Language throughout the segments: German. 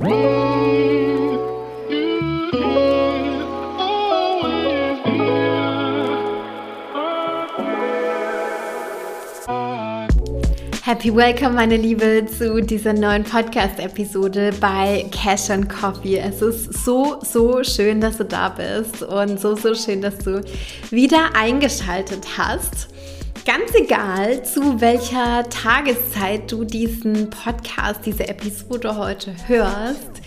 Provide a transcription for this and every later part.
Happy Welcome, meine Liebe, zu dieser neuen Podcast-Episode bei Cash and Coffee. Es ist so, so schön, dass du da bist und so, so schön, dass du wieder eingeschaltet hast. Ganz egal, zu welcher Tageszeit du diesen Podcast, diese Episode heute hörst.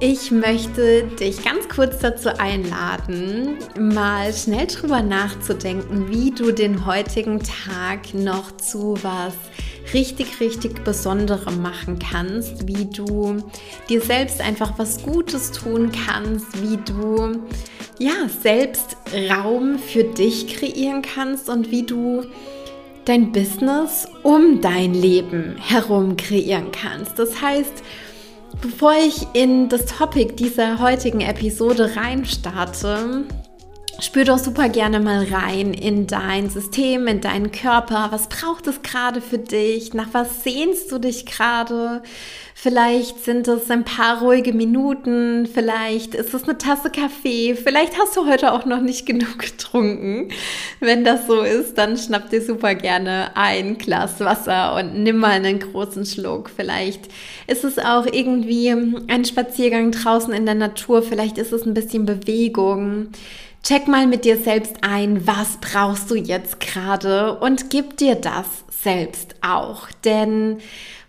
Ich möchte dich ganz kurz dazu einladen, mal schnell drüber nachzudenken, wie du den heutigen Tag noch zu was richtig, richtig Besonderem machen kannst, wie du dir selbst einfach was Gutes tun kannst, wie du ja selbst Raum für dich kreieren kannst und wie du dein Business um dein Leben herum kreieren kannst. Das heißt, bevor ich in das Topic dieser heutigen Episode reinstarte, Spür doch super gerne mal rein in dein System, in deinen Körper. Was braucht es gerade für dich? Nach was sehnst du dich gerade? Vielleicht sind es ein paar ruhige Minuten, vielleicht ist es eine Tasse Kaffee, vielleicht hast du heute auch noch nicht genug getrunken. Wenn das so ist, dann schnapp dir super gerne ein Glas Wasser und nimm mal einen großen Schluck. Vielleicht ist es auch irgendwie ein Spaziergang draußen in der Natur, vielleicht ist es ein bisschen Bewegung. Check mal mit dir selbst ein, was brauchst du jetzt gerade und gib dir das selbst auch. Denn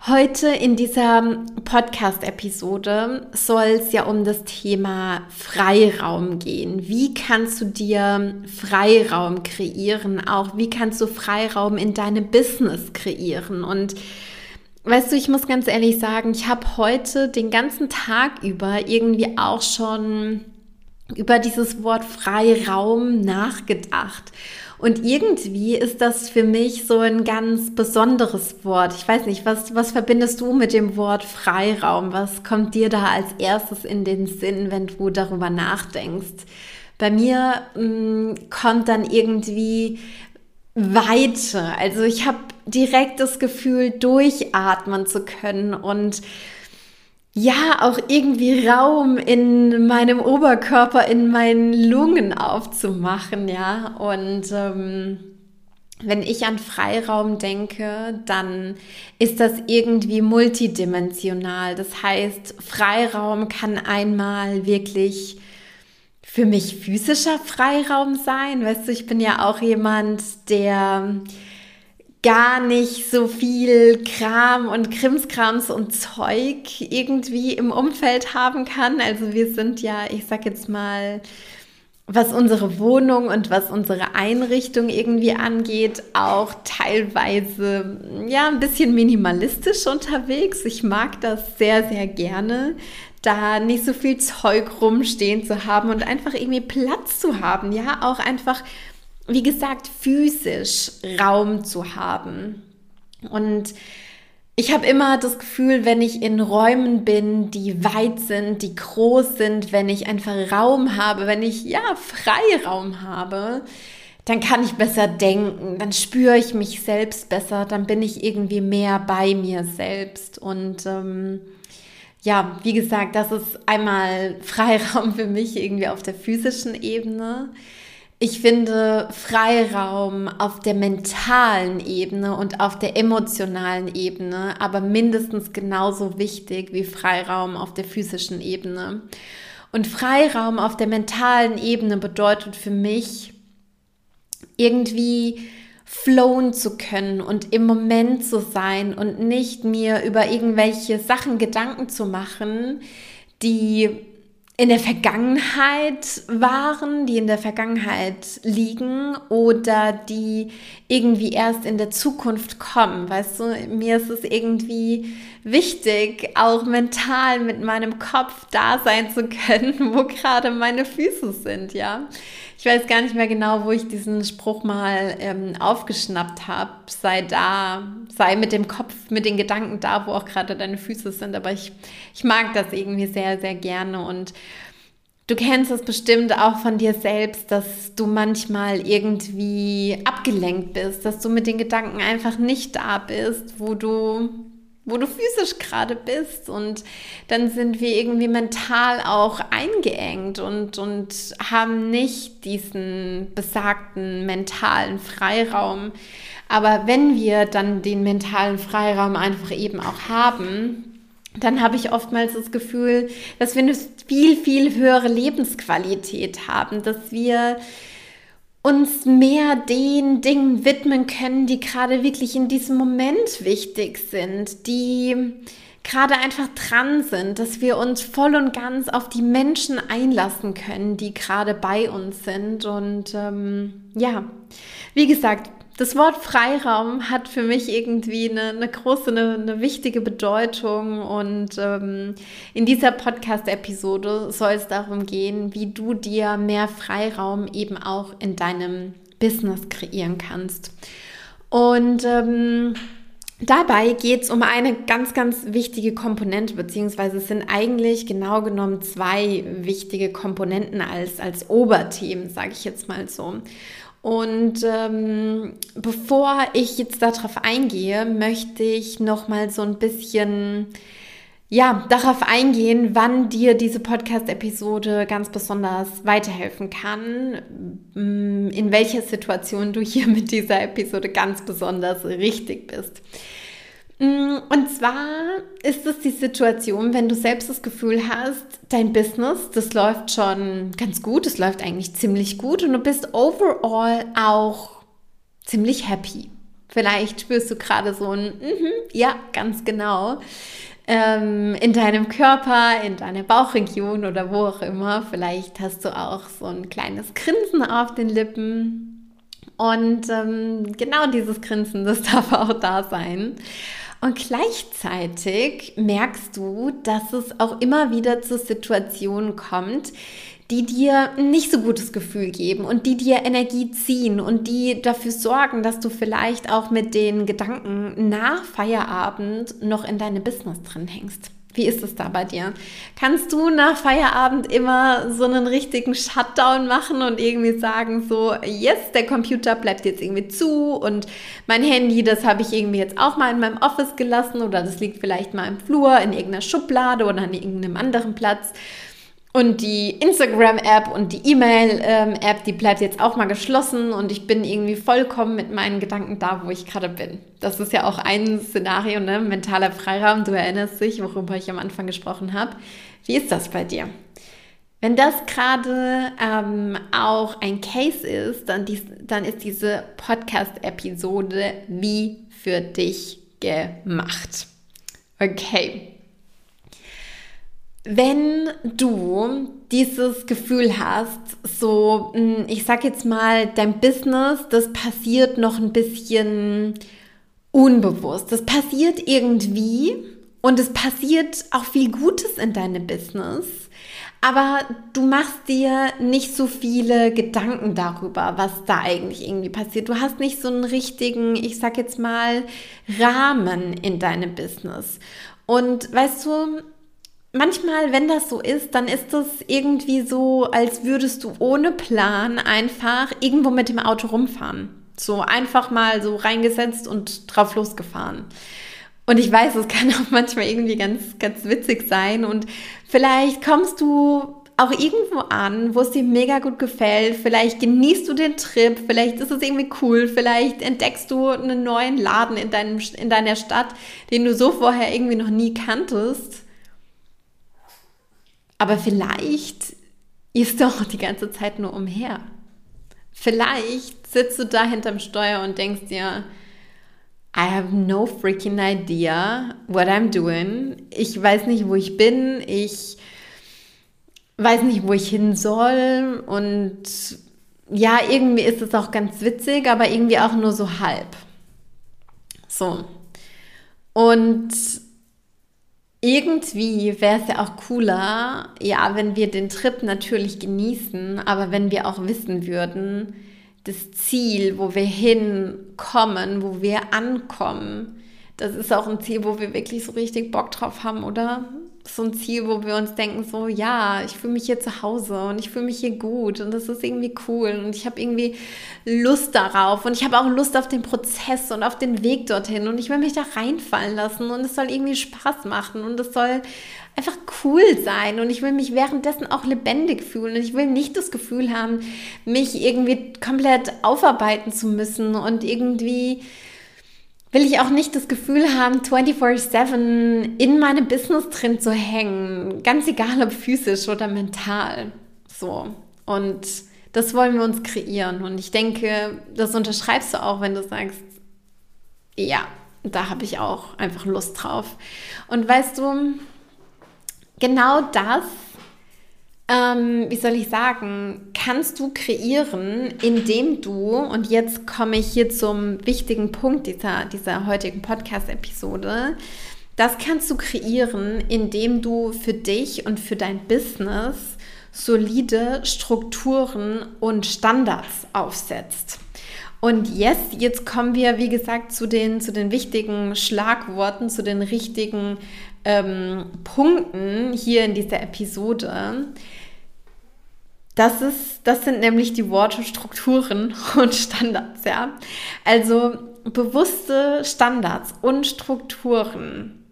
heute in dieser Podcast-Episode soll es ja um das Thema Freiraum gehen. Wie kannst du dir Freiraum kreieren? Auch wie kannst du Freiraum in deinem Business kreieren? Und Weißt du, ich muss ganz ehrlich sagen, ich habe heute den ganzen Tag über irgendwie auch schon über dieses Wort Freiraum nachgedacht. Und irgendwie ist das für mich so ein ganz besonderes Wort. Ich weiß nicht, was, was verbindest du mit dem Wort Freiraum? Was kommt dir da als erstes in den Sinn, wenn du darüber nachdenkst? Bei mir mh, mm, kommt dann irgendwie Weite. Also ich habe direkt das Gefühl, durchatmen zu können und ja, auch irgendwie Raum in meinem Oberkörper, in meinen Lungen aufzumachen, ja. Und ähm, wenn ich an Freiraum denke, dann ist das irgendwie multidimensional. Das heißt, Freiraum kann einmal wirklich für mich physischer Freiraum sein. Weißt du, ich bin ja auch jemand, der gar nicht so viel Kram und Krimskrams und Zeug irgendwie im Umfeld haben kann. Also wir sind ja, ich sag jetzt mal, was unsere Wohnung und was unsere Einrichtung irgendwie angeht, auch teilweise ja ein bisschen minimalistisch unterwegs. Ich mag das sehr, sehr gerne, da nicht so viel Zeug rumstehen zu haben und einfach irgendwie Platz zu haben. Ja, auch einfach wie gesagt, physisch Raum zu haben. Und ich habe immer das Gefühl, wenn ich in Räumen bin, die weit sind, die groß sind, wenn ich einfach Raum habe, wenn ich ja Freiraum habe, dann kann ich besser denken, dann spüre ich mich selbst besser, dann bin ich irgendwie mehr bei mir selbst. Und ähm, ja, wie gesagt, das ist einmal Freiraum für mich irgendwie auf der physischen Ebene. Ich finde Freiraum auf der mentalen Ebene und auf der emotionalen Ebene aber mindestens genauso wichtig wie Freiraum auf der physischen Ebene. Und Freiraum auf der mentalen Ebene bedeutet für mich irgendwie flowen zu können und im Moment zu sein und nicht mir über irgendwelche Sachen Gedanken zu machen, die in der Vergangenheit waren, die in der Vergangenheit liegen oder die irgendwie erst in der Zukunft kommen. Weißt du, mir ist es irgendwie wichtig, auch mental mit meinem Kopf da sein zu können, wo gerade meine Füße sind, ja. Ich weiß gar nicht mehr genau, wo ich diesen Spruch mal ähm, aufgeschnappt habe. Sei da, sei mit dem Kopf, mit den Gedanken da, wo auch gerade deine Füße sind. Aber ich, ich mag das irgendwie sehr, sehr gerne. Und du kennst es bestimmt auch von dir selbst, dass du manchmal irgendwie abgelenkt bist, dass du mit den Gedanken einfach nicht da bist, wo du wo du physisch gerade bist. Und dann sind wir irgendwie mental auch eingeengt und, und haben nicht diesen besagten mentalen Freiraum. Aber wenn wir dann den mentalen Freiraum einfach eben auch haben, dann habe ich oftmals das Gefühl, dass wir eine viel, viel höhere Lebensqualität haben, dass wir uns mehr den Dingen widmen können, die gerade wirklich in diesem Moment wichtig sind, die gerade einfach dran sind, dass wir uns voll und ganz auf die Menschen einlassen können, die gerade bei uns sind. Und ähm, ja, wie gesagt, das Wort Freiraum hat für mich irgendwie eine, eine große, eine, eine, wichtige Bedeutung. Und ähm, in dieser Podcast-Episode soll es darum gehen, wie du dir mehr Freiraum eben auch in deinem Business kreieren kannst. Und ähm, Dabei geht es um eine ganz, ganz wichtige Komponente, beziehungsweise es sind eigentlich genau genommen zwei wichtige Komponenten als, als Oberthemen, sage ich jetzt mal so. Und ähm, bevor ich jetzt darauf eingehe, möchte ich noch mal so ein bisschen ja, darauf eingehen, wann dir diese Podcast-Episode ganz besonders weiterhelfen kann, mm, in welcher Situation du hier mit dieser Episode ganz besonders richtig bist. Mm, und zwar ist es die Situation, wenn du selbst das Gefühl hast, dein Business, das läuft schon ganz gut, es läuft eigentlich ziemlich gut und du bist overall auch ziemlich happy. Vielleicht spürst du gerade so ein, mm -hmm, ja, ganz genau, ähm, in deinem Körper, in deiner Bauchregion oder wo auch immer. Vielleicht hast du auch so ein kleines Grinsen auf den Lippen. Und ähm, genau dieses Grinsen, das darf auch da sein. Und gleichzeitig merkst du, dass es auch immer wieder zu Situationen kommt, die dir nicht so gutes Gefühl geben und die dir Energie ziehen und die dafür sorgen, dass du vielleicht auch mit den Gedanken nach Feierabend noch in deine Business drin hängst. Wie ist es da bei dir? Kannst du nach Feierabend immer so einen richtigen Shutdown machen und irgendwie sagen so, yes, der Computer bleibt jetzt irgendwie zu und mein Handy, das habe ich irgendwie jetzt auch mal in meinem Office gelassen oder das liegt vielleicht mal im Flur in irgendeiner Schublade oder an irgendeinem anderen Platz und die Instagram-App und die E-Mail-App, die bleibt jetzt auch mal geschlossen und ich bin irgendwie vollkommen mit meinen Gedanken da, wo ich gerade bin. Das ist ja auch ein Szenario, ne? Mentaler Freiraum, du erinnerst dich, worüber ich am Anfang gesprochen habe. Wie ist das bei dir? Wenn das gerade ähm, auch ein Case ist, dann, dies, dann ist diese Podcast-Episode wie für dich gemacht. Okay. Wenn du dieses Gefühl hast, so, hm, ich sag jetzt mal, dein Business, das passiert noch ein bisschen unbewusst. Das passiert irgendwie und es passiert auch viel Gutes in deinem Business. Aber du machst dir nicht so viele Gedanken darüber, was da eigentlich irgendwie passiert. Du hast nicht so einen richtigen, ich sag jetzt mal, Rahmen in deinem Business. Und weißt du, manchmal, wenn das so ist, dann ist das irgendwie so, als würdest du ohne Plan einfach irgendwo mit dem Auto rumfahren. So einfach mal so reingesetzt und drauf losgefahren. Und ich weiß, es kann auch manchmal irgendwie ganz, ganz witzig sein. Und vielleicht kommst du auch irgendwo an, wo es dir mega gut gefällt. Vielleicht genießt du den Trip, vielleicht ist es irgendwie cool, vielleicht entdeckst du einen neuen Laden in, deinem, in deiner Stadt, den du so vorher irgendwie noch nie kanntest. Aber vielleicht ist du auch die ganze Zeit nur umher. Vielleicht sitzt du da hinterm Steuer und denkst dir, I have no freaking idea what I'm doing. Ich weiß nicht, wo ich bin. Ich weiß nicht, wo ich hin soll. Und ja, irgendwie ist es auch ganz witzig, aber irgendwie auch nur so halb. So. Und irgendwie wäre es ja auch cooler, ja, wenn wir den Trip natürlich genießen, aber wenn wir auch wissen würden, das Ziel, wo wir hinkommen, wo wir ankommen, das ist auch ein Ziel, wo wir wirklich so richtig Bock drauf haben, oder? So ein Ziel, wo wir uns denken, so ja, ich fühle mich hier zu Hause und ich fühle mich hier gut und das ist irgendwie cool und ich habe irgendwie Lust darauf und ich habe auch Lust auf den Prozess und auf den Weg dorthin und ich will mich da reinfallen lassen und es soll irgendwie Spaß machen und es soll einfach cool sein und ich will mich währenddessen auch lebendig fühlen und ich will nicht das Gefühl haben, mich irgendwie komplett aufarbeiten zu müssen und irgendwie will ich auch nicht das Gefühl haben, 24/7 in meinem Business drin zu hängen, ganz egal ob physisch oder mental. So. Und das wollen wir uns kreieren und ich denke, das unterschreibst du auch, wenn du sagst, ja, da habe ich auch einfach Lust drauf. Und weißt du, genau das, ähm, wie soll ich sagen, kannst du kreieren, indem du, und jetzt komme ich hier zum wichtigen Punkt dieser, dieser heutigen Podcast-Episode, das kannst du kreieren, indem du für dich und für dein Business solide Strukturen und Standards aufsetzt. Und yes, jetzt kommen wir, wie gesagt, zu den, zu den wichtigen Schlagworten, zu den richtigen ähm, Punkten hier in dieser Episode. Das, ist, das sind nämlich die Worte Strukturen und Standards, ja. Also bewusste Standards und Strukturen,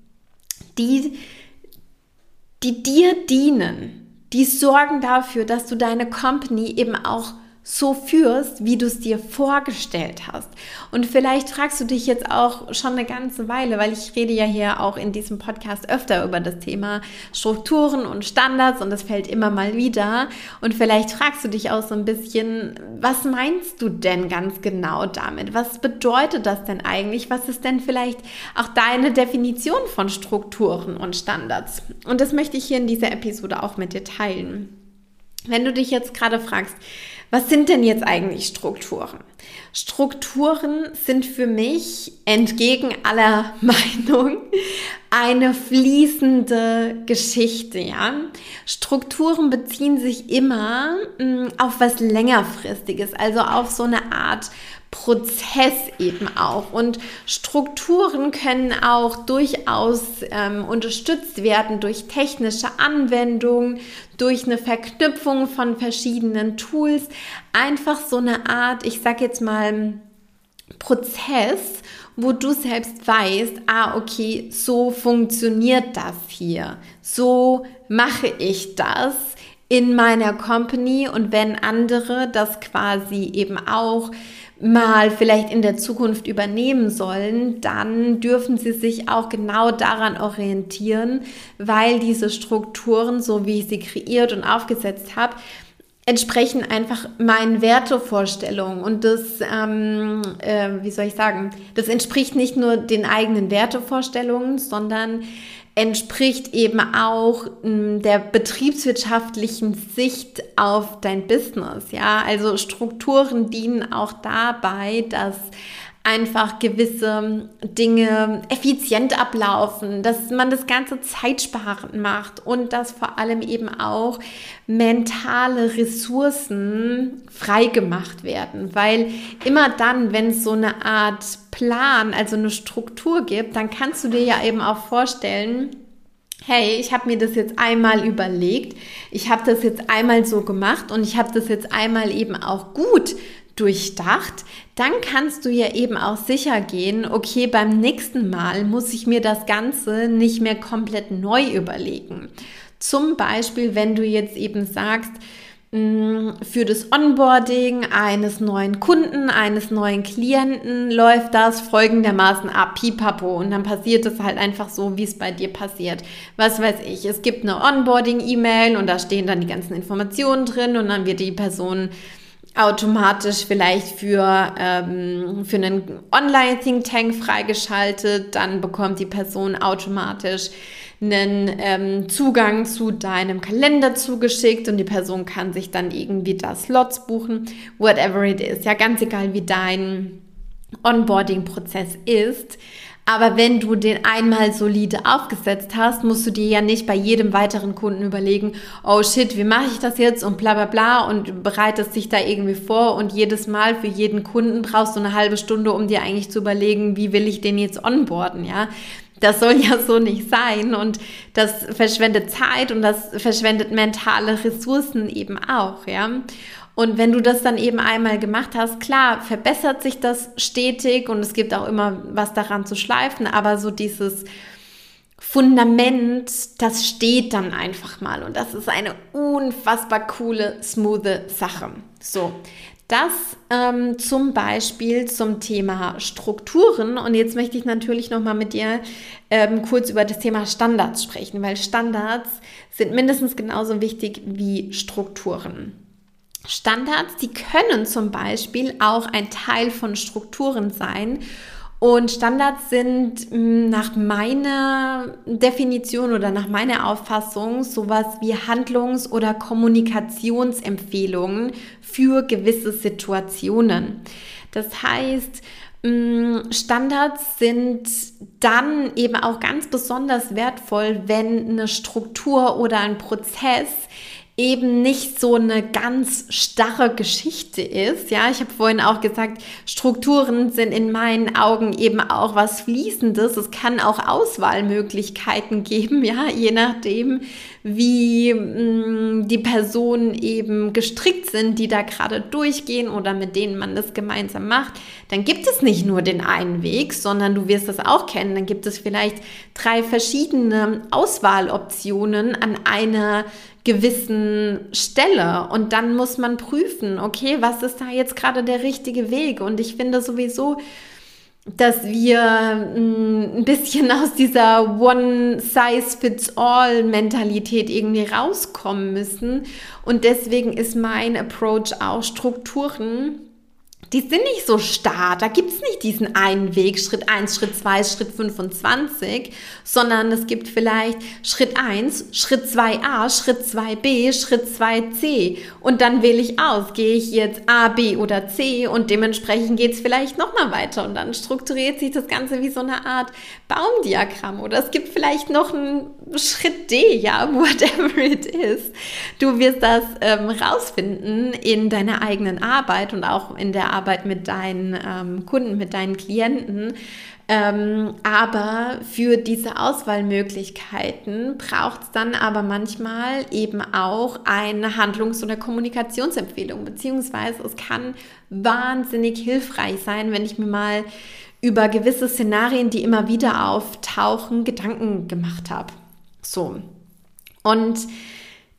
die, die dir dienen, die sorgen dafür, dass du deine Company eben auch so führst, wie du es dir vorgestellt hast. Und vielleicht fragst du dich jetzt auch schon eine ganze Weile, weil ich rede ja hier auch in diesem Podcast öfter über das Thema Strukturen und Standards und das fällt immer mal wieder. Und vielleicht fragst du dich auch so ein bisschen, was meinst du denn ganz genau damit? Was bedeutet das denn eigentlich? Was ist denn vielleicht auch deine Definition von Strukturen und Standards? Und das möchte ich hier in dieser Episode auch mit dir teilen. Wenn du dich jetzt gerade fragst, was sind denn jetzt eigentlich Strukturen? Strukturen sind für mich entgegen aller Meinung eine fließende Geschichte, ja. Strukturen beziehen sich immer mh, mm, auf was längerfristiges, also auf so eine Art Prozess eben auch. Und Strukturen können auch durchaus ähm, unterstützt werden durch technische Anwendungen, durch eine Verknüpfung von verschiedenen Tools. Einfach so eine Art, ich sag jetzt mal, Prozess, wo du selbst weißt, ah, okay, so funktioniert das hier. So mache ich das in meiner Company und wenn andere das quasi eben auch mal vielleicht in der Zukunft übernehmen sollen, dann dürfen sie sich auch genau daran orientieren, weil diese Strukturen, so wie ich sie kreiert und aufgesetzt habe, entsprechen einfach meinen Wertevorstellungen. Und das, ähm, äh, wie soll ich sagen, das entspricht nicht nur den eigenen Wertevorstellungen, sondern entspricht eben auch hm, der betriebswirtschaftlichen Sicht auf dein Business. Ja, also Strukturen dienen auch dabei, dass einfach gewisse Dinge effizient ablaufen, dass man das Ganze zeitsparend macht und dass vor allem eben auch mentale Ressourcen freigemacht werden. Weil immer dann, wenn es so eine Art Plan, also eine Struktur gibt, dann kannst du dir ja eben auch vorstellen, hey, ich habe mir das jetzt einmal überlegt, ich habe das jetzt einmal so gemacht und ich habe das jetzt einmal eben auch gut durchdacht, dann kannst du ja eben auch sicher gehen, okay, beim nächsten Mal muss ich mir das Ganze nicht mehr komplett neu überlegen. Zum Beispiel, wenn du jetzt eben sagst, mm, für das Onboarding eines neuen Kunden, eines neuen Klienten läuft das folgendermaßen ab, pipapo. Und dann passiert es halt einfach so, wie es bei dir passiert. Was weiß ich, es gibt eine Onboarding-E-Mail und da stehen dann die ganzen Informationen drin und dann wird die Person automatisch vielleicht für, ähm, für einen Online-Think Tank freigeschaltet, dann bekommt die Person automatisch einen ähm, Zugang zu deinem Kalender zugeschickt und die Person kann sich dann irgendwie da Slots buchen, whatever it is. Ja, ganz egal wie dein Onboarding-Prozess ist. Aber wenn du den einmal solide aufgesetzt hast, musst du dir ja nicht bei jedem weiteren Kunden überlegen, oh shit, wie mache ich das jetzt und bla bla bla und bereitest dich da irgendwie vor und jedes Mal für jeden Kunden brauchst du eine halbe Stunde, um dir eigentlich zu überlegen, wie will ich den jetzt onboarden, ja. Das soll ja so nicht sein und das verschwendet Zeit und das verschwendet mentale Ressourcen eben auch, ja. Und wenn du das dann eben einmal gemacht hast, klar, verbessert sich das stetig und es gibt auch immer was daran zu schleifen, aber so dieses Fundament, das steht dann einfach mal und das ist eine unfassbar coole, smooth Sache. So, das ähm, zum Beispiel zum Thema Strukturen. Und jetzt möchte ich natürlich nochmal mit dir ähm, kurz über das Thema Standards sprechen, weil Standards sind mindestens genauso wichtig wie Strukturen. Standards, die können zum Beispiel auch ein Teil von Strukturen sein und Standards sind hm, nach meiner Definition oder nach meiner Auffassung sowas wie Handlungs- oder Kommunikationsempfehlungen für gewisse Situationen. Das heißt, hm, Standards sind dann eben auch ganz besonders wertvoll, wenn eine Struktur oder ein Prozess eben nicht so eine ganz starre Geschichte ist. Ja, ich habe vorhin auch gesagt, Strukturen sind in meinen Augen eben auch was Fließendes. Es kann auch Auswahlmöglichkeiten geben, ja, je nachdem, wie mh, mm, die Personen eben gestrickt sind, die da gerade durchgehen oder mit denen man das gemeinsam macht. Dann gibt es nicht nur den einen Weg, sondern du wirst das auch kennen. Dann gibt es vielleicht drei verschiedene Auswahloptionen an einer gewissen Stelle und dann muss man prüfen, okay, was ist da jetzt gerade der richtige Weg? Und ich finde sowieso, dass wir mm, ein bisschen aus dieser One-Size-Fits-All-Mentalität irgendwie rauskommen müssen. Und deswegen ist mein Approach auch Strukturen die sind nicht so starr. Da gibt es nicht diesen einen Weg, Schritt 1, Schritt 2, Schritt 25, sondern es gibt vielleicht Schritt 1, Schritt 2a, Schritt 2b, Schritt 2c. Und dann wähle ich aus, gehe ich jetzt A, B oder C und dementsprechend geht es vielleicht nochmal weiter und dann strukturiert sich das Ganze wie so eine Art Baumdiagramm. Oder es gibt vielleicht noch einen Schritt D, ja, whatever it is. Du wirst das ähm, rausfinden in deiner eigenen Arbeit und auch in der Arbeit mit deinen ähm, Kunden, mit deinen Klienten. Ähm, aber für diese Auswahlmöglichkeiten braucht es dann aber manchmal eben auch eine Handlungs- oder Kommunikationsempfehlung, beziehungsweise es kann wahnsinnig hilfreich sein, wenn ich mir mal über gewisse Szenarien, die immer wieder auftauchen, Gedanken gemacht habe. So. Und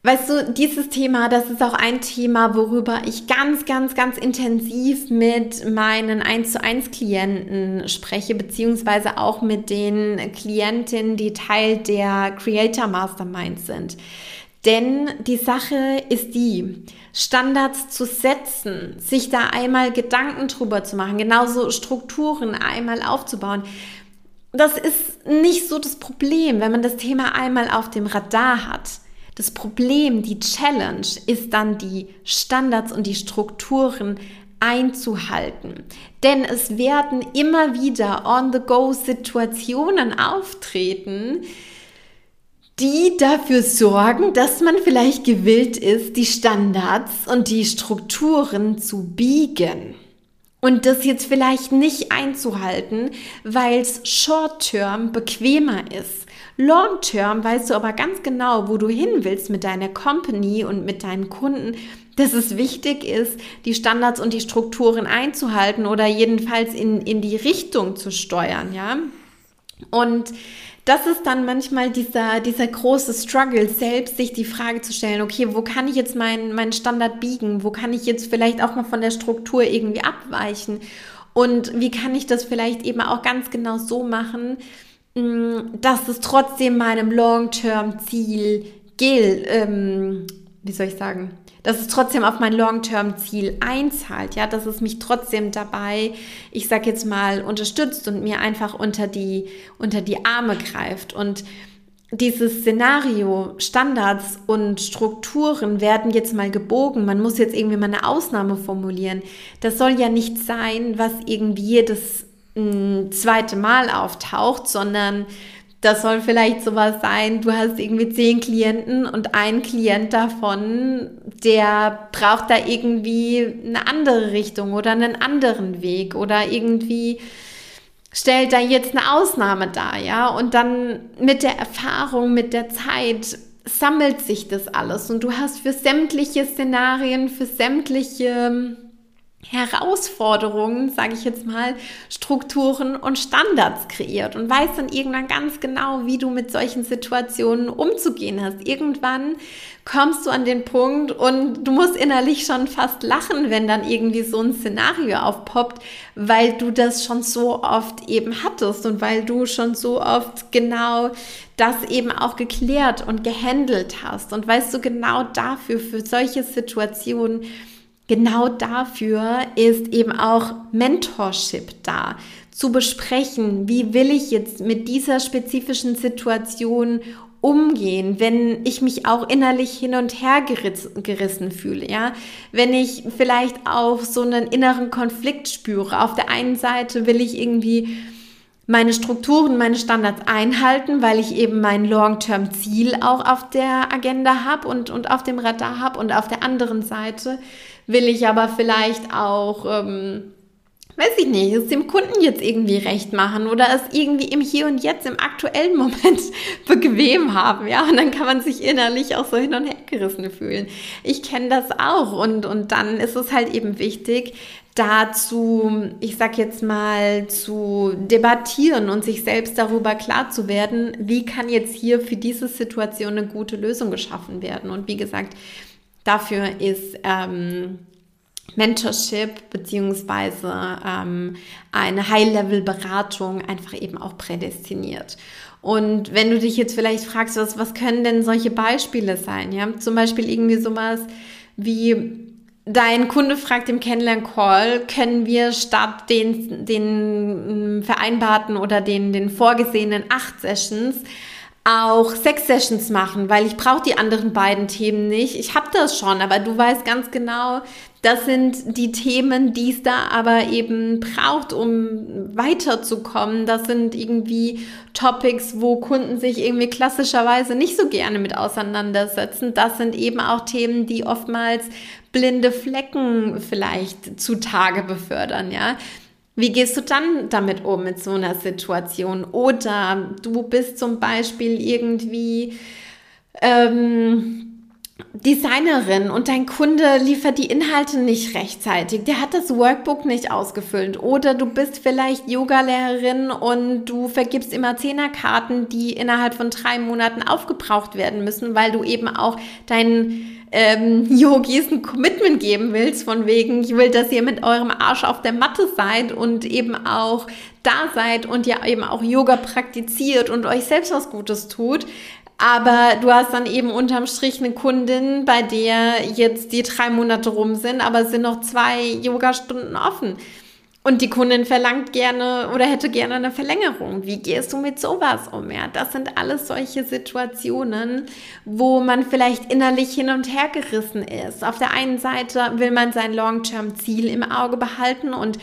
Weißt du, dieses Thema, das ist auch ein Thema, worüber ich ganz, ganz, ganz intensiv mit meinen 1 zu 1 Klienten spreche, beziehungsweise auch mit den Klientinnen, die Teil der Creator Mastermind sind. Denn die Sache ist die, Standards zu setzen, sich da einmal Gedanken drüber zu machen, genauso Strukturen einmal aufzubauen. Das ist nicht so das Problem, wenn man das Thema einmal auf dem Radar hat. Das Problem, die Challenge ist dann die Standards und die Strukturen einzuhalten. Denn es werden immer wieder on-the-go-Situationen auftreten, die dafür sorgen, dass man vielleicht gewillt ist, die Standards und die Strukturen zu biegen. Und das jetzt vielleicht nicht einzuhalten, weil es short-term bequemer ist. Long-term weißt du aber ganz genau, wo du hin willst mit deiner Company und mit deinen Kunden, dass es wichtig ist, die Standards und die Strukturen einzuhalten oder jedenfalls in, in die Richtung zu steuern, ja. Und das ist dann manchmal dieser, dieser große Struggle, selbst sich die Frage zu stellen, okay, wo kann ich jetzt meinen mein Standard biegen? Wo kann ich jetzt vielleicht auch mal von der Struktur irgendwie abweichen? Und wie kann ich das vielleicht eben auch ganz genau so machen, dass es trotzdem meinem Long-Term-Ziel gilt, ähm, wie soll ich sagen, dass es trotzdem auf mein Long-Term-Ziel einzahlt, ja, dass es mich trotzdem dabei, ich sag jetzt mal, unterstützt und mir einfach unter die, unter die Arme greift. Und dieses Szenario, Standards und Strukturen werden jetzt mal gebogen. Man muss jetzt irgendwie mal eine Ausnahme formulieren. Das soll ja nicht sein, was irgendwie jedes zweite Mal auftaucht, sondern das soll vielleicht sowas sein, du hast irgendwie zehn Klienten und ein Klient davon, der braucht da irgendwie eine andere Richtung oder einen anderen Weg oder irgendwie stellt da jetzt eine Ausnahme dar, ja? Und dann mit der Erfahrung, mit der Zeit sammelt sich das alles und du hast für sämtliche Szenarien, für sämtliche Herausforderungen, sage ich jetzt mal, Strukturen und Standards kreiert und weißt dann irgendwann ganz genau, wie du mit solchen Situationen umzugehen hast. Irgendwann kommst du an den Punkt und du musst innerlich schon fast lachen, wenn dann irgendwie so ein Szenario aufpoppt, weil du das schon so oft eben hattest und weil du schon so oft genau das eben auch geklärt und gehandelt hast und weißt du genau dafür, für solche Situationen, genau dafür ist eben auch Mentorship da, zu besprechen, wie will ich jetzt mit dieser spezifischen Situation umgehen, wenn ich mich auch innerlich hin und her gerissen fühle, ja, wenn ich vielleicht auch so einen inneren Konflikt spüre. Auf der einen Seite will ich irgendwie meine Strukturen, meine Standards einhalten, weil ich eben mein Long-Term-Ziel auch auf der Agenda habe und, und auf dem Radar habe. Und auf der anderen Seite will ich aber vielleicht auch, ähm, weiß ich nicht, es dem Kunden jetzt irgendwie recht machen oder es irgendwie im Hier und Jetzt, im aktuellen Moment bequem haben, ja. Und dann kann man sich innerlich auch so hin und her gerissen fühlen. Ich kenne das auch und, und dann ist es halt eben wichtig, dazu, ich sag jetzt mal, zu debattieren und sich selbst darüber klar zu werden, wie kann jetzt hier für diese Situation eine gute Lösung geschaffen werden. Und wie gesagt, Dafür ist ähm, Mentorship beziehungsweise ähm, eine High-Level-Beratung einfach eben auch prädestiniert. Und wenn du dich jetzt vielleicht fragst, was, was können denn solche Beispiele sein? Ja, zum Beispiel irgendwie sowas wie Dein Kunde fragt im Kennenlern-Call, können wir statt den, den vereinbarten oder den, den vorgesehenen acht Sessions auch sechs Sessions machen, weil ich brauche die anderen beiden Themen nicht. Ich habe das schon, aber du weißt ganz genau, das sind die Themen, die es da aber eben braucht, um weiterzukommen. Das sind irgendwie Topics, wo Kunden sich irgendwie klassischerweise nicht so gerne mit auseinandersetzen. Das sind eben auch Themen, die oftmals blinde Flecken vielleicht zutage befördern, ja. Wie gehst du dann damit um mit so einer Situation? Oder du bist zum Beispiel irgendwie ähm, Designerin und dein Kunde liefert die Inhalte nicht rechtzeitig. Der hat das Workbook nicht ausgefüllt. Oder du bist vielleicht Yogalehrerin und du vergibst immer Zehnerkarten, die innerhalb von drei Monaten aufgebraucht werden müssen, weil du eben auch deinen ähm, Yogis ein Commitment geben willst, von wegen, ich will, dass ihr mit eurem Arsch auf der Matte seid und eben auch da seid und ja eben auch Yoga praktiziert und euch selbst was Gutes tut. Aber du hast dann eben unterm Strich eine Kundin, bei der jetzt die drei Monate rum sind, aber sind noch zwei Yogastunden offen. Und die Kundin verlangt gerne oder hätte gerne eine Verlängerung. Wie gehst du mit sowas um? Ja, das sind alles solche Situationen, wo man vielleicht innerlich hin und her gerissen ist. Auf der einen Seite will man sein Long-Term-Ziel im Auge behalten und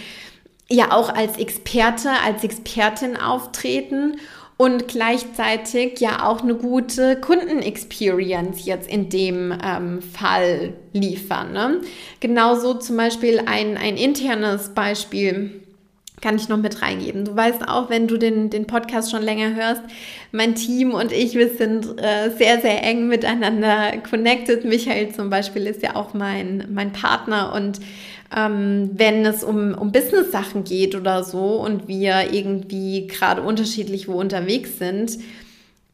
ja auch als Experte, als Expertin auftreten und gleichzeitig ja auch eine gute Kundenexperience jetzt in dem ähm, Fall liefern. Ne? Genauso zum Beispiel ein, ein internes Beispiel kann ich noch mit reingeben. Du weißt auch, wenn du den, den Podcast schon länger hörst, mein Team und ich, wir sind äh, sehr, sehr eng miteinander connected. Michael zum Beispiel ist ja auch mein, mein Partner und ähm, wenn es um, um Business-Sachen geht oder so und wir irgendwie gerade unterschiedlich wo unterwegs sind,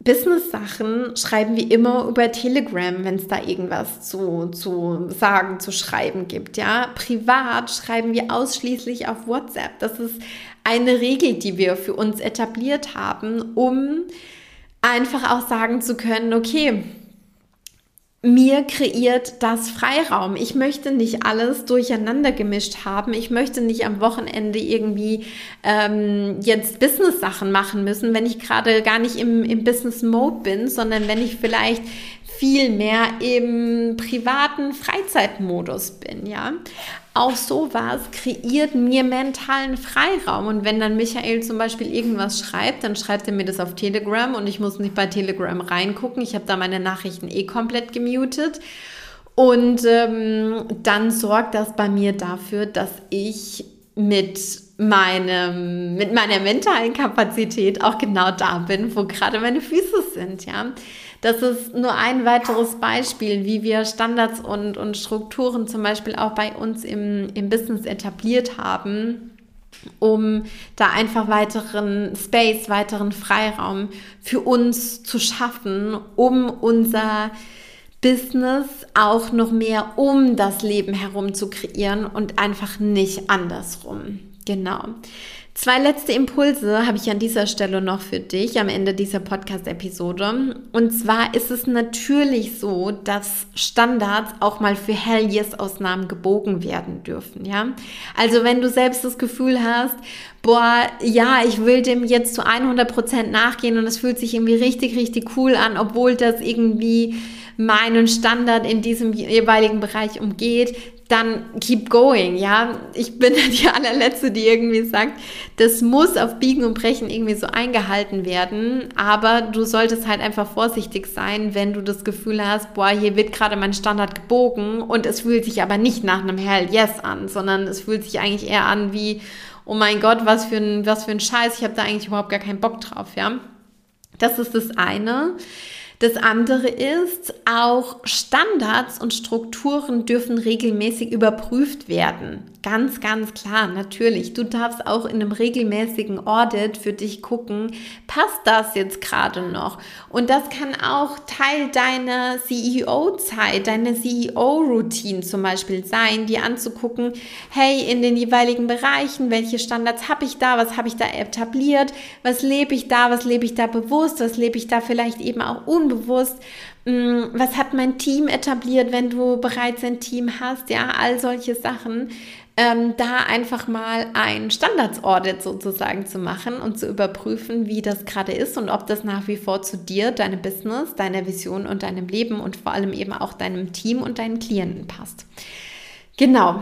Business-Sachen schreiben wir immer über Telegram, wenn es da irgendwas zu, zu sagen, zu schreiben gibt. Ja, privat schreiben wir ausschließlich auf WhatsApp. Das ist eine Regel, die wir für uns etabliert haben, um einfach auch sagen zu können, okay, mir kreiert das Freiraum. Ich möchte nicht alles durcheinander gemischt haben. Ich möchte nicht am Wochenende irgendwie ähm, jetzt Business-Sachen machen müssen, wenn ich gerade gar nicht im, im Business-Mode bin, sondern wenn ich vielleicht viel mehr im privaten Freizeitmodus bin, ja. Auch sowas kreiert mir mentalen Freiraum. Und wenn dann Michael zum Beispiel irgendwas schreibt, dann schreibt er mir das auf Telegram und ich muss nicht bei Telegram reingucken. Ich habe da meine Nachrichten eh komplett gemutet. Und ähm, dann sorgt das bei mir dafür, dass ich mit meinem, mit meiner mentalen Kapazität auch genau da bin, wo gerade meine Füße sind, ja. Das ist nur ein weiteres Beispiel, wie wir Standards und, und Strukturen zum Beispiel auch bei uns im, im Business etabliert haben, um da einfach weiteren Space, weiteren Freiraum für uns zu schaffen, um unser Business auch noch mehr um das Leben herum zu kreieren und einfach nicht andersrum. Genau. Zwei letzte Impulse habe ich an dieser Stelle noch für dich am Ende dieser Podcast-Episode. Und zwar ist es natürlich so, dass Standards auch mal für Hell Yes-Ausnahmen gebogen werden dürfen, ja. Also wenn du selbst das Gefühl hast, boah, ja, ich will dem jetzt zu 100 Prozent nachgehen und es fühlt sich irgendwie richtig, richtig cool an, obwohl das irgendwie meinen Standard in diesem jeweiligen Bereich umgeht, dann keep going, ja. Ich bin die allerletzte, die irgendwie sagt, das muss auf Biegen und Brechen irgendwie so eingehalten werden, aber du solltest halt einfach vorsichtig sein, wenn du das Gefühl hast, boah, hier wird gerade mein Standard gebogen und es fühlt sich aber nicht nach einem Hell Yes an, sondern es fühlt sich eigentlich eher an wie, oh mein Gott, was für ein, was für ein Scheiß, ich habe da eigentlich überhaupt gar keinen Bock drauf, ja. Das ist das eine. Das andere ist, auch Standards und Strukturen dürfen regelmäßig überprüft werden. Ganz, ganz klar, natürlich. Du darfst auch in einem regelmäßigen Audit für dich gucken, passt das jetzt gerade noch? Und das kann auch Teil deiner CEO-Zeit, deiner CEO-Routine zum Beispiel sein, die anzugucken, hey, in den jeweiligen Bereichen, welche Standards habe ich da, was habe ich da etabliert, was lebe ich da, was lebe ich da bewusst, was lebe ich da vielleicht eben auch unbewusst? Mm, was hat mein Team etabliert, wenn du bereits ein Team hast, ja, all solche Sachen ähm, da einfach mal ein Standards-Audit sozusagen zu machen und zu überprüfen, wie das gerade ist und ob das nach wie vor zu dir, deinem Business, deiner Vision und deinem Leben und vor allem eben auch deinem Team und deinen Klienten passt. Genau,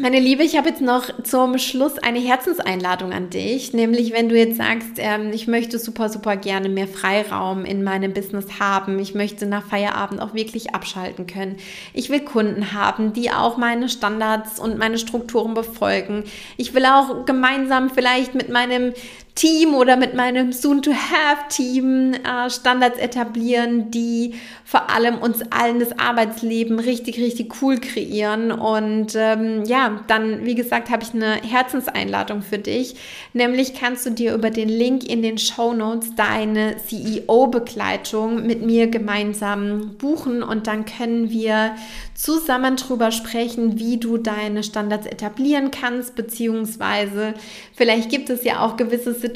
meine Liebe, ich habe jetzt noch zum Schluss eine Herzenseinladung an dich, nämlich wenn du jetzt sagst, ähm, ich möchte super, super gerne mehr Freiraum in meinem Business haben, ich möchte nach Feierabend auch wirklich abschalten können, ich will Kunden haben, die auch meine Standards und meine Strukturen befolgen, ich will auch gemeinsam vielleicht mit meinem Team oder mit meinem Soon-to-Have-Team äh, Standards etablieren, die vor allem uns allen das Arbeitsleben richtig, richtig cool kreieren. Und ähm, ja, dann, wie gesagt, habe ich eine Herzenseinladung für dich. Nämlich kannst du dir über den Link in den Show Notes deine CEO-Begleitung mit mir gemeinsam buchen und dann können wir zusammen drüber sprechen, wie du deine Standards etablieren kannst, beziehungsweise vielleicht gibt es ja auch gewisse Situationen,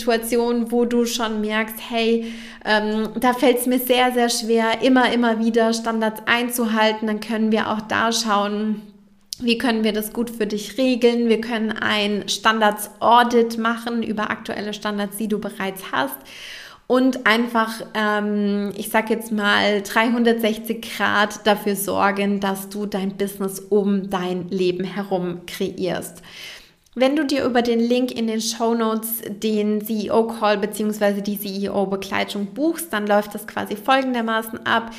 wo du schon merkst, hey, ähm, da fällt es mir sehr, sehr schwer, immer, immer wieder Standards einzuhalten. Dann können wir auch da schauen, wie können wir das gut für dich regeln? Wir können ein Standards-Audit machen über aktuelle Standards, die du bereits hast und einfach, ähm, ich sag jetzt mal, 360 Grad dafür sorgen, dass du dein Business um dein Leben herum kreierst. Wenn du dir über den Link in den Show Notes den CEO-Call bzw. die CEO-Begleitung buchst, dann läuft das quasi folgendermaßen ab.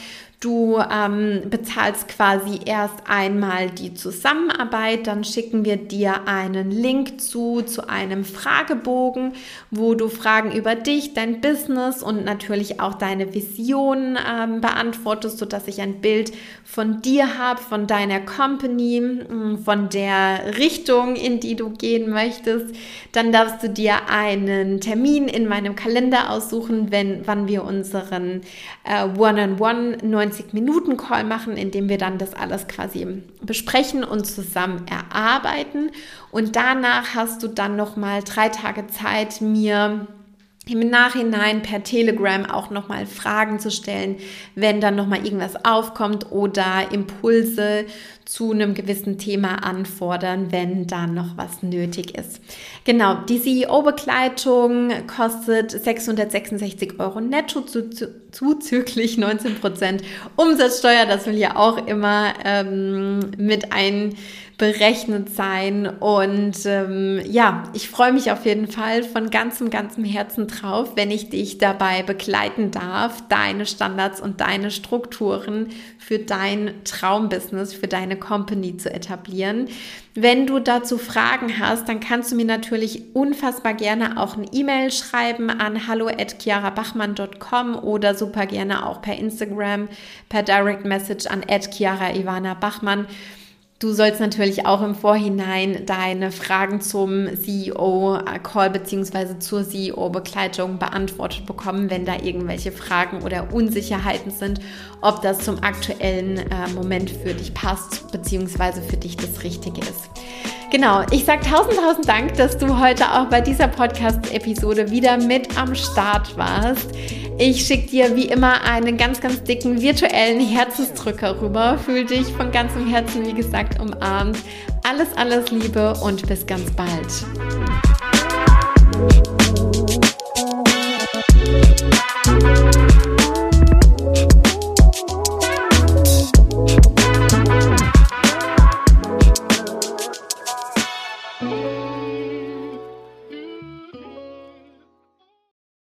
Du ähm, bezahlst quasi erst einmal die Zusammenarbeit, dann schicken wir dir einen Link zu, zu einem Fragebogen, wo du Fragen über dich, dein Business und natürlich auch deine Vision ähm, beantwortest, sodass ich ein Bild von dir habe, von deiner Company, mm, von der Richtung, in die du gehen möchtest. Dann darfst du dir einen Termin in meinem Kalender aussuchen, wenn, wann wir unseren äh, One-on-One 90-Minuten-Call machen, in dem wir dann das alles quasi besprechen und zusammen erarbeiten. Und danach hast du dann nochmal drei Tage Zeit, mir im Nachhinein per Telegram auch nochmal Fragen zu stellen, wenn dann nochmal irgendwas aufkommt oder Impulse zu einem gewissen Thema anfordern, wenn dann noch was nötig ist. Genau, die CEO-Begleitung kostet 666 Euro netto zuzüglich 19 Prozent Umsatzsteuer. Das will ja auch immer ähm, mit ein berechnet sein. Und ähm, ja, ich freue mich auf jeden Fall von ganzem, ganzem Herzen drauf, wenn ich dich dabei begleiten darf, deine Standards und deine Strukturen für dein Traumbusiness, für deine Company zu etablieren. Wenn du dazu Fragen hast, dann kannst du mir natürlich unfassbar gerne auch eine E-Mail schreiben an hallo@chiarabachmann.com oder super gerne auch per Instagram, per Direct Message an Chiara Ivana Bachmann. Du sollst natürlich auch im Vorhinein deine Fragen zum CEO-Call bzw. zur CEO-Begleitung beantwortet bekommen, wenn da irgendwelche Fragen oder Unsicherheiten sind, ob das zum aktuellen äh, Moment für dich passt bzw. für dich das Richtige ist. Genau, ich sage tausend, tausend Dank, dass du heute auch bei dieser Podcast-Episode wieder mit am Start warst. Ich schicke dir wie immer einen ganz, ganz dicken virtuellen Herzensdrücker rüber. Fühl dich von ganzem Herzen, wie gesagt, umarmt. Alles, alles Liebe und bis ganz bald.